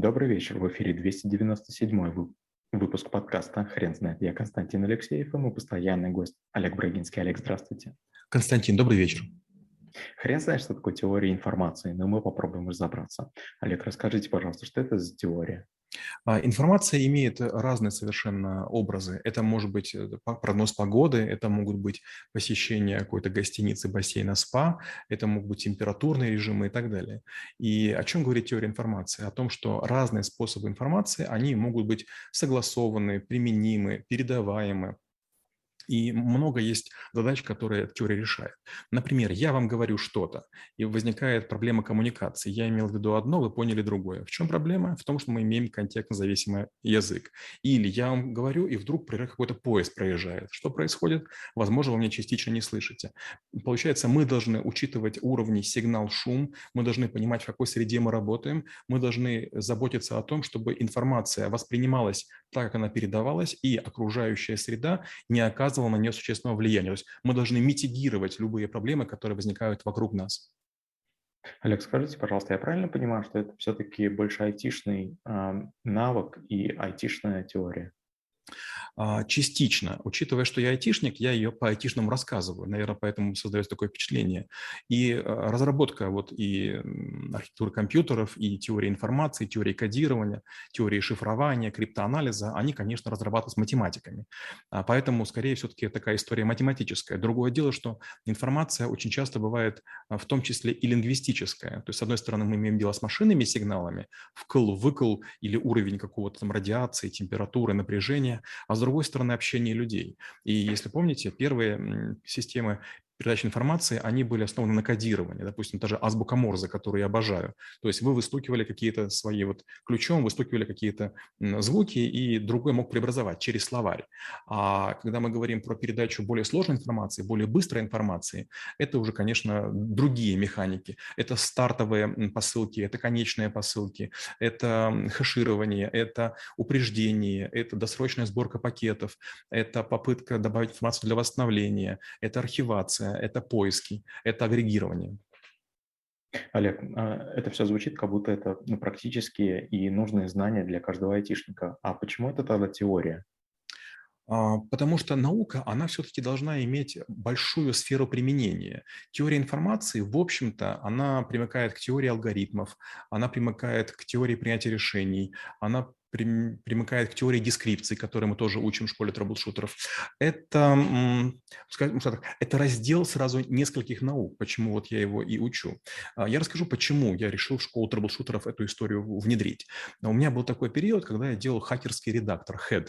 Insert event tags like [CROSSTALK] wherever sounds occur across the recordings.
Добрый вечер. В эфире 297 выпуск подкаста «Хрен знает». Я Константин Алексеев и мой постоянный гость Олег Брагинский. Олег, здравствуйте. Константин, добрый вечер. Хрен знает, что такое теория информации, но мы попробуем разобраться. Олег, расскажите, пожалуйста, что это за теория? А, информация имеет разные совершенно образы. Это может быть э, прогноз погоды, это могут быть посещение какой-то гостиницы, бассейна, спа, это могут быть температурные режимы и так далее. И о чем говорит теория информации? О том, что разные способы информации, они могут быть согласованы, применимы, передаваемы, и много есть задач, которые теория решает. Например, я вам говорю что-то, и возникает проблема коммуникации. Я имел в виду одно, вы поняли другое. В чем проблема? В том, что мы имеем контекстно-зависимый язык. Или я вам говорю, и вдруг какой-то поезд проезжает. Что происходит? Возможно, вы меня частично не слышите. Получается, мы должны учитывать уровни сигнал-шум, мы должны понимать, в какой среде мы работаем, мы должны заботиться о том, чтобы информация воспринималась так, как она передавалась, и окружающая среда не оказывалась оказывал на нее существенного влияния. То есть мы должны митигировать любые проблемы, которые возникают вокруг нас. Олег, скажите, пожалуйста, я правильно понимаю, что это все-таки больше айтишный э, навык и айтишная теория? А, частично. Учитывая, что я айтишник, я ее по айтишному рассказываю. Наверное, поэтому создается такое впечатление. И а, разработка вот и архитектуры компьютеров, и теории информации, теории кодирования, теории шифрования, криптоанализа, они, конечно, разрабатываются математиками. А, поэтому, скорее, все-таки такая история математическая. Другое дело, что информация очень часто бывает в том числе и лингвистическая. То есть, с одной стороны, мы имеем дело с машинными сигналами, вкл, выкл или уровень какого-то там радиации, температуры, напряжения, а с другой стороны общение людей. И если помните, первые системы передачи информации, они были основаны на кодировании. Допустим, та же азбука Морзе, которую я обожаю. То есть вы выстукивали какие-то свои вот ключом, выстукивали какие-то звуки, и другой мог преобразовать через словарь. А когда мы говорим про передачу более сложной информации, более быстрой информации, это уже, конечно, другие механики. Это стартовые посылки, это конечные посылки, это хэширование, это упреждение, это досрочная сборка пакетов, это попытка добавить информацию для восстановления, это архивация, это поиски, это агрегирование. Олег, а, это все звучит, как будто это ну, практические и нужные знания для каждого айтишника. А почему это тогда теория? А, потому что наука, она все-таки должна иметь большую сферу применения. Теория информации, в общем-то, она примыкает к теории алгоритмов, она примыкает к теории принятия решений, она примыкает к теории дескрипции, которую мы тоже учим в школе troubleshooter 'ов. Это, скажем это раздел сразу нескольких наук, почему вот я его и учу. А, я расскажу, почему я решил в школу troubleshooter 'ов эту историю внедрить. У меня был такой период, когда я делал хакерский редактор, HEAD,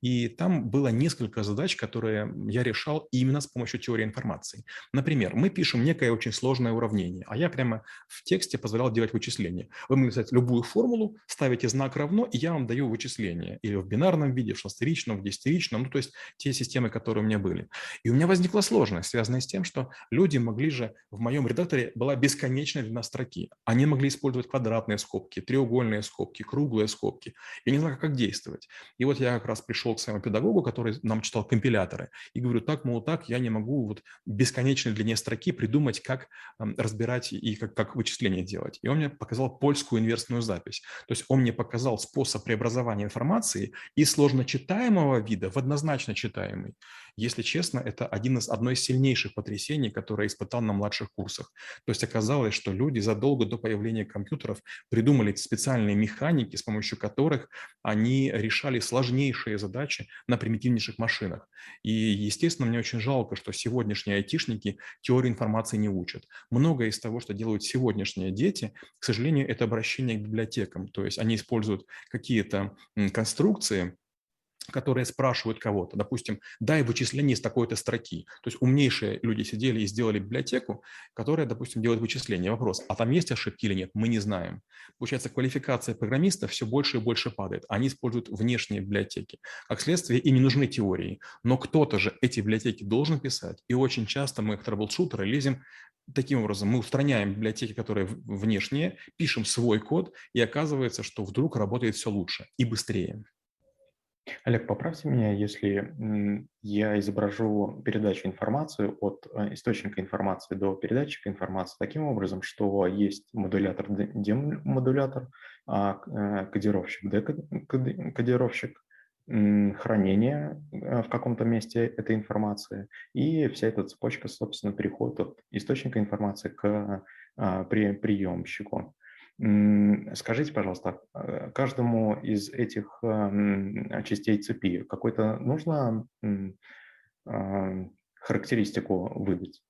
и там было несколько задач, которые я решал именно с помощью теории информации. Например, мы пишем некое очень сложное уравнение, а я прямо в тексте позволял делать вычисления. Вы можете написать любую формулу, ставите знак равно, и я вам даю вычисления или в бинарном виде, в шестеричном, в десятиричном, ну, то есть те системы, которые у меня были. И у меня возникла сложность, связанная с тем, что люди могли же, в моем редакторе была бесконечная длина строки. Они могли использовать квадратные скобки, треугольные скобки, круглые скобки. Я не знаю, как действовать. И вот я как раз пришел к своему педагогу, который нам читал компиляторы, и говорю, так, мол, так, я не могу вот бесконечной длине строки придумать, как разбирать и как, как вычисления делать. И он мне показал польскую инверсную запись. То есть он мне показал способ преобразования информации из сложно читаемого вида в однозначно читаемый. Если честно, это один из, одно из сильнейших потрясений, которое испытал на младших курсах. То есть оказалось, что люди задолго до появления компьютеров придумали специальные механики, с помощью которых они решали сложнейшие задачи на примитивнейших машинах. И, естественно, мне очень жалко, что сегодняшние айтишники теорию информации не учат. Многое из того, что делают сегодняшние дети, к сожалению, это обращение к библиотекам. То есть они используют какие какие-то конструкции, которые спрашивают кого-то, допустим, дай вычисление из такой-то строки. То есть умнейшие люди сидели и сделали библиотеку, которая, допустим, делает вычисления. Вопрос, а там есть ошибки или нет, мы не знаем. Получается, квалификация программиста все больше и больше падает. Они используют внешние библиотеки. Как следствие, им не нужны теории. Но кто-то же эти библиотеки должен писать. И очень часто мы, как трэблшутеры, лезем Таким образом, мы устраняем библиотеки, которые внешние, пишем свой код, и оказывается, что вдруг работает все лучше и быстрее. Олег, поправьте меня, если я изображу передачу информации от э, источника информации до передатчика информации таким образом, что есть модулятор, демодулятор, а, э, кодировщик, декодировщик, хранение э, в каком-то месте этой информации, и вся эта цепочка, собственно, переходит от источника информации к а, приемщику. Скажите, пожалуйста, э, каждому из этих эм, частей цепи какой-то нужно а, характеристику выдать?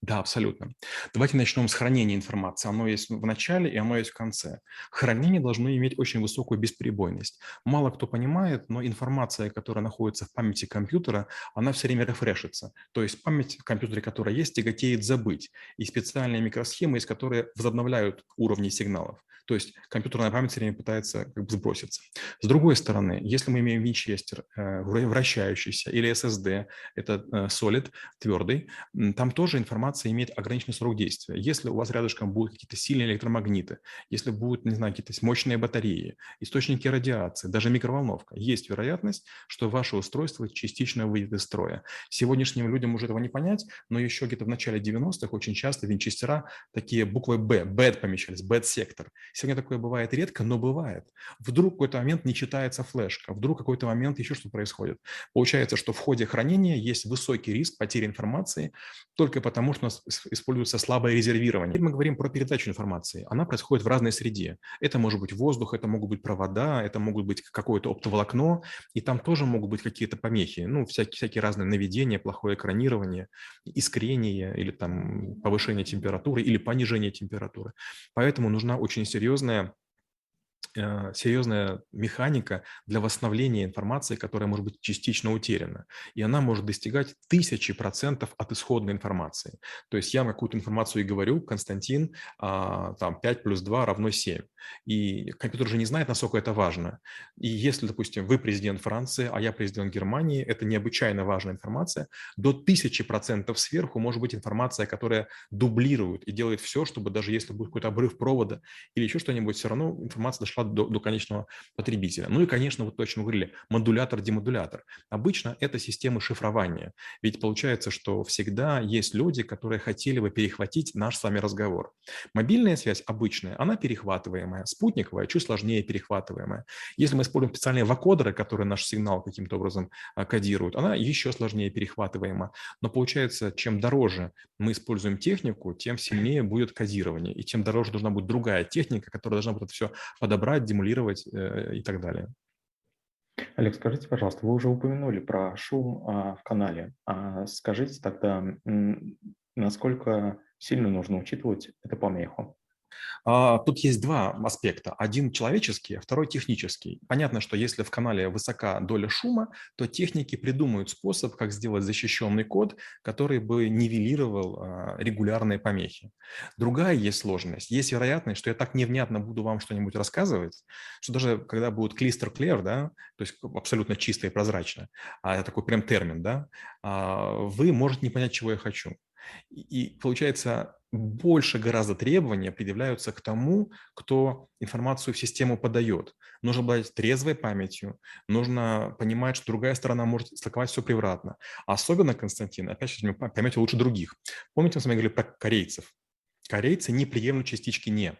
Да, абсолютно. Давайте начнем с хранения информации. Оно есть в начале и оно есть в конце. Хранение должно иметь очень высокую бесперебойность. Мало кто понимает, но информация, которая находится в памяти компьютера, она все время рефрешится. То есть память в компьютере, которая есть, тяготеет забыть. И специальные микросхемы, из которых возобновляют уровни сигналов. То есть компьютерная память все время пытается как бы сброситься. С другой стороны, если мы имеем винчестер э, вращающийся или SSD, это solid, твердый, там тоже информация имеет ограниченный срок действия. Если у вас рядышком будут какие-то сильные электромагниты, если будут, не знаю, какие-то мощные батареи, источники радиации, даже микроволновка, есть вероятность, что ваше устройство частично выйдет из строя. Сегодняшним людям уже этого не понять, но еще где-то в начале 90-х очень часто винчестера такие буквы B, bad помещались, bad сектор. Сегодня такое бывает редко, но бывает. Вдруг в какой-то момент не читается флешка, вдруг в какой-то момент еще что происходит. Получается, что в ходе хранения есть высокий риск потери информации только потому, нас используется слабое резервирование. Теперь мы говорим про передачу информации. Она происходит в разной среде. Это может быть воздух, это могут быть провода, это могут быть какое-то оптоволокно, и там тоже могут быть какие-то помехи. Ну, всякие, всякие разные наведения, плохое экранирование, искрение или там повышение температуры или понижение температуры. Поэтому нужна очень серьезная серьезная Э, серьезная механика для восстановления информации, которая может быть частично утеряна. И она может достигать тысячи процентов от исходной информации. То есть я какую-то информацию и говорю, Константин, а, там 5 плюс 2 равно 7. И компьютер же не знает, насколько это важно. И если, допустим, вы президент Франции, а я президент Германии, это необычайно важная информация, до тысячи процентов сверху может быть информация, которая дублирует и делает все, чтобы даже если будет какой-то обрыв провода или еще что-нибудь, все равно информация дошла до, до конечного потребителя. Ну и, конечно, вот то, о чем мы говорили, модулятор-демодулятор. Обычно это системы шифрования. Ведь получается, что всегда есть люди, которые хотели бы перехватить наш с вами разговор. Мобильная связь обычная, она перехватываемая. Спутниковая чуть сложнее перехватываемая. Если мы используем специальные вакодеры, которые наш сигнал каким-то образом а, кодируют, она еще сложнее перехватываема. Но получается, чем дороже мы используем технику, тем сильнее будет кодирование. И тем дороже должна быть другая техника, которая должна будет это все подобрать, демулировать э, и так далее. Олег, скажите, пожалуйста, вы уже упомянули про шум а, в канале. А скажите тогда, насколько сильно нужно учитывать эту помеху? А, тут есть два аспекта. Один человеческий, а второй технический. Понятно, что если в канале высока доля шума, то техники придумают способ, как сделать защищенный код, который бы нивелировал а, регулярные помехи. Другая есть сложность. Есть вероятность, что я так невнятно буду вам что-нибудь рассказывать, что даже когда будет клистер clear, да, то есть абсолютно чисто и прозрачно, а такой прям термин, да, а, вы можете не понять, чего я хочу. И получается, больше гораздо требования предъявляются к тому, кто информацию в систему подает. Нужно быть трезвой памятью, нужно понимать, что другая сторона может истолковать все превратно. Особенно, Константин, опять же, поймете лучше других. Помните, мы с вами говорили про корейцев? Корейцы не приемлют частички «не».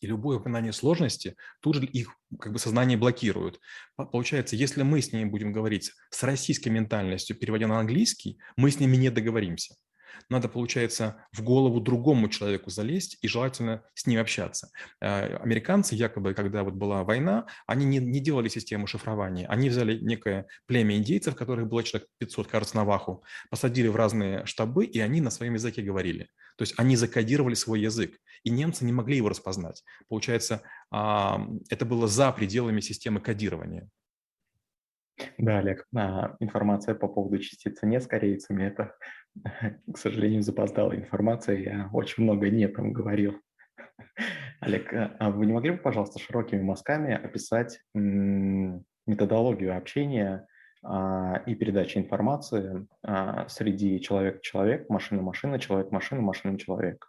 И любое упоминание сложности тут же их как бы сознание блокирует. Получается, если мы с ними будем говорить с российской ментальностью, переводя на английский, мы с ними не договоримся надо, получается, в голову другому человеку залезть и желательно с ним общаться. Э, американцы якобы, когда вот была война, они не, не делали систему шифрования. Они взяли некое племя индейцев, которых было человек 500, кажется, на Ваху, посадили в разные штабы, и они на своем языке говорили. То есть они закодировали свой язык, и немцы не могли его распознать. Получается, это было за пределами системы кодирования. Да, Олег, а, информация по поводу частицы «не» с корейцами – это, [LAUGHS] к сожалению, запоздалая информация. Я очень много «не» там говорил. [LAUGHS] Олег, а, а вы не могли бы, пожалуйста, широкими мазками описать методологию общения и передачи информации среди человек-человек, машина-машина, человек-машина, машина-человек?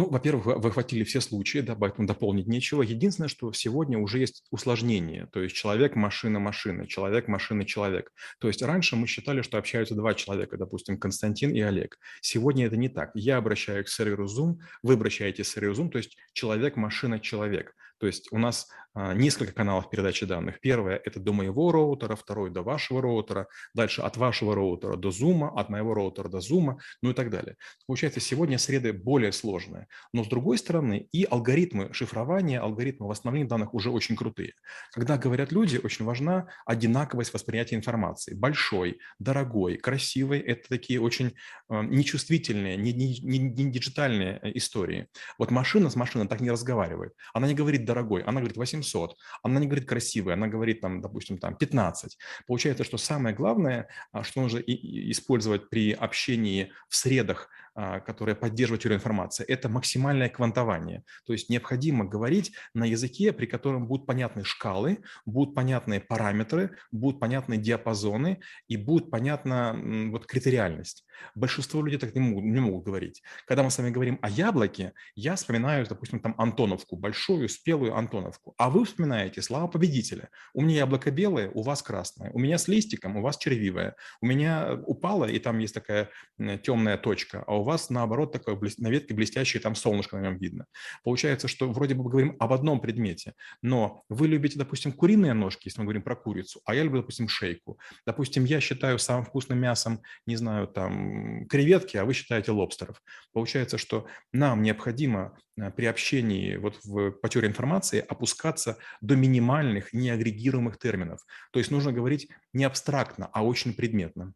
Ну, во-первых, вы охватили все случаи, да, поэтому дополнить нечего. Единственное, что сегодня уже есть усложнение, то есть человек, машина, машина, человек, машина, человек. То есть раньше мы считали, что общаются два человека, допустим, Константин и Олег. Сегодня это не так. Я обращаюсь к серверу Zoom, вы обращаетесь к серверу Zoom, то есть человек, машина, человек. То есть у нас а, несколько каналов передачи данных. Первое – это до моего роутера, второй – до вашего роутера, дальше от вашего роутера до Zoom, от моего роутера до Zoom, ну и так далее. Получается, сегодня среды более сложные. Но с другой стороны, и алгоритмы шифрования, алгоритмы восстановления данных уже очень крутые. Когда говорят люди, очень важна одинаковость восприятия информации. Большой, дорогой, красивый – это такие очень а, нечувствительные, не, не, не, не диджитальные э, истории. Вот машина с машиной так не разговаривает. Она не говорит дорогой, она говорит 800. Она не говорит красивый, она говорит, там, допустим, там 15. Получается, что самое главное, а, что нужно использовать при общении в средах которая поддерживает теорию информации, это максимальное квантование. То есть необходимо говорить на языке, при котором будут понятны шкалы, будут понятны параметры, будут понятны диапазоны и будет понятна вот критериальность. Большинство людей так не могут, не могут говорить. Когда мы с вами говорим о яблоке, я вспоминаю, допустим, там Антоновку, большую, спелую Антоновку. А вы вспоминаете слава победителя. У меня яблоко белое, у вас красное. У меня с листиком, у вас червивое. У меня упало, и там есть такая темная точка, а у вас, наоборот, такое на ветке блестящее, там солнышко на нем видно. Получается, что вроде бы мы говорим об одном предмете, но вы любите, допустим, куриные ножки, если мы говорим про курицу, а я люблю, допустим, шейку. Допустим, я считаю самым вкусным мясом, не знаю, там, креветки, а вы считаете лобстеров. Получается, что нам необходимо э, при общении вот в, по теории информации опускаться до минимальных неагрегируемых терминов. То есть нужно говорить не абстрактно, а очень предметно.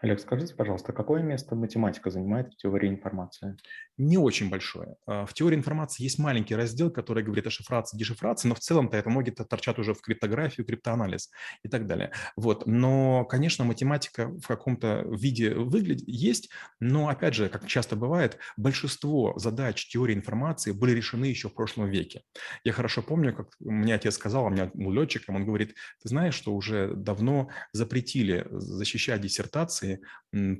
Олег, скажите, пожалуйста, какое место математика занимает в теории информации? Не очень большое. А, в теории информации есть маленький раздел, который говорит о шифрации, дешифрации, но в целом-то это многие торчат уже в криптографию, криптоанализ и так далее. Вот. Но, конечно, математика в каком-то виде выглядит, есть, но, опять же, как часто бывает, большинство задач теории информации были решены еще в прошлом веке. Я хорошо помню, как мне отец сказал, а у меня был летчиком, он говорит, ты знаешь, что уже давно запретили защищать диссертации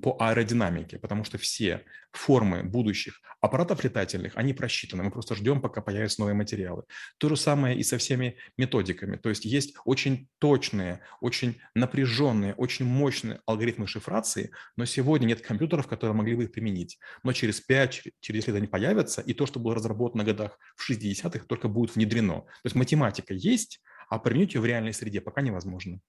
по аэродинамике, потому что все формы будущих аппаратов летательных, они просчитаны. Мы просто ждем, пока появятся новые материалы. То же самое и со всеми методиками. То есть есть очень точные, очень напряженные, очень мощные алгоритмы шифрации, но сегодня нет компьютеров, которые могли бы их применить. Но через 5, через 10 лет они появятся, и то, что было разработано в годах в 60-х, только будет внедрено. То есть математика есть, а применить ее в реальной среде пока невозможно.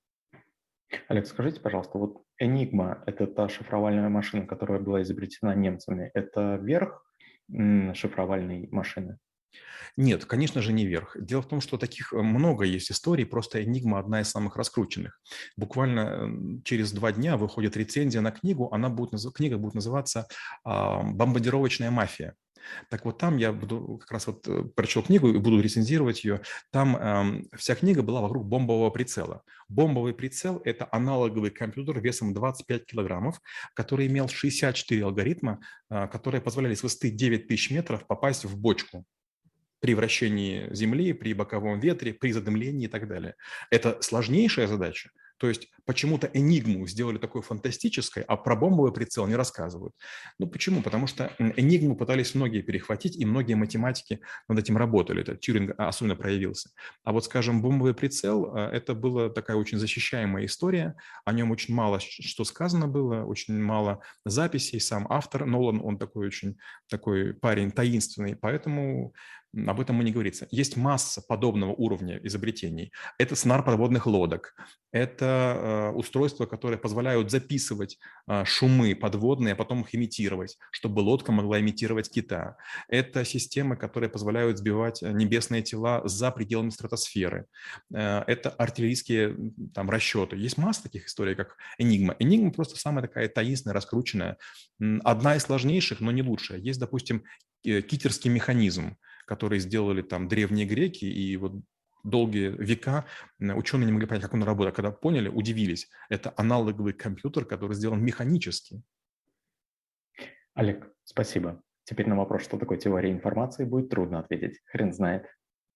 Олег, скажите, пожалуйста, вот Enigma – это та шифровальная машина, которая была изобретена немцами. Это верх шифровальной машины? Нет, конечно же, не верх. Дело в том, что таких э, много есть историй, просто «Энигма» одна из самых раскрученных. Буквально через два дня выходит рецензия на книгу, она будет, книга будет называться «Бомбардировочная мафия». Так вот там я буду как раз вот э, прочел книгу и буду рецензировать ее. Там эм, вся книга была вокруг бомбового прицела. Бомбовый прицел – это аналоговый компьютер весом 25 килограммов, который имел 64 алгоритма, э, которые позволяли с высоты 9000 метров попасть в бочку при вращении Земли, при боковом ветре, при задымлении и так далее. Это сложнейшая задача, то есть почему-то Энигму сделали такой фантастической, а про бомбовый прицел не рассказывают. Ну почему? Потому что Энигму пытались многие перехватить, и многие математики над этим работали. Это Тюринг особенно проявился. А вот, скажем, бомбовый прицел э, – это была такая очень защищаемая история. О нем очень мало что сказано было, очень мало записей. Сам автор Нолан, он такой очень такой парень таинственный, поэтому об этом мы не говорится. Есть масса подобного уровня изобретений. Это снар подводных лодок, это э, устройства, которые позволяют записывать э, шумы подводные, а потом их имитировать, чтобы лодка могла имитировать кита. Это системы, которые позволяют сбивать небесные тела за пределами стратосферы. Э, это артиллерийские там, расчеты. Есть масса таких историй, как Энигма. Энигма просто самая такая таинственная, раскрученная. Одна из сложнейших, но не лучшая. Есть, допустим, китерский механизм которые сделали там древние греки, и вот долгие века ученые не могли понять, как он работает. А когда поняли, удивились. Это аналоговый компьютер, который сделан механически. Олег, спасибо. Теперь на вопрос, что такое теория информации, будет трудно ответить. Хрен знает.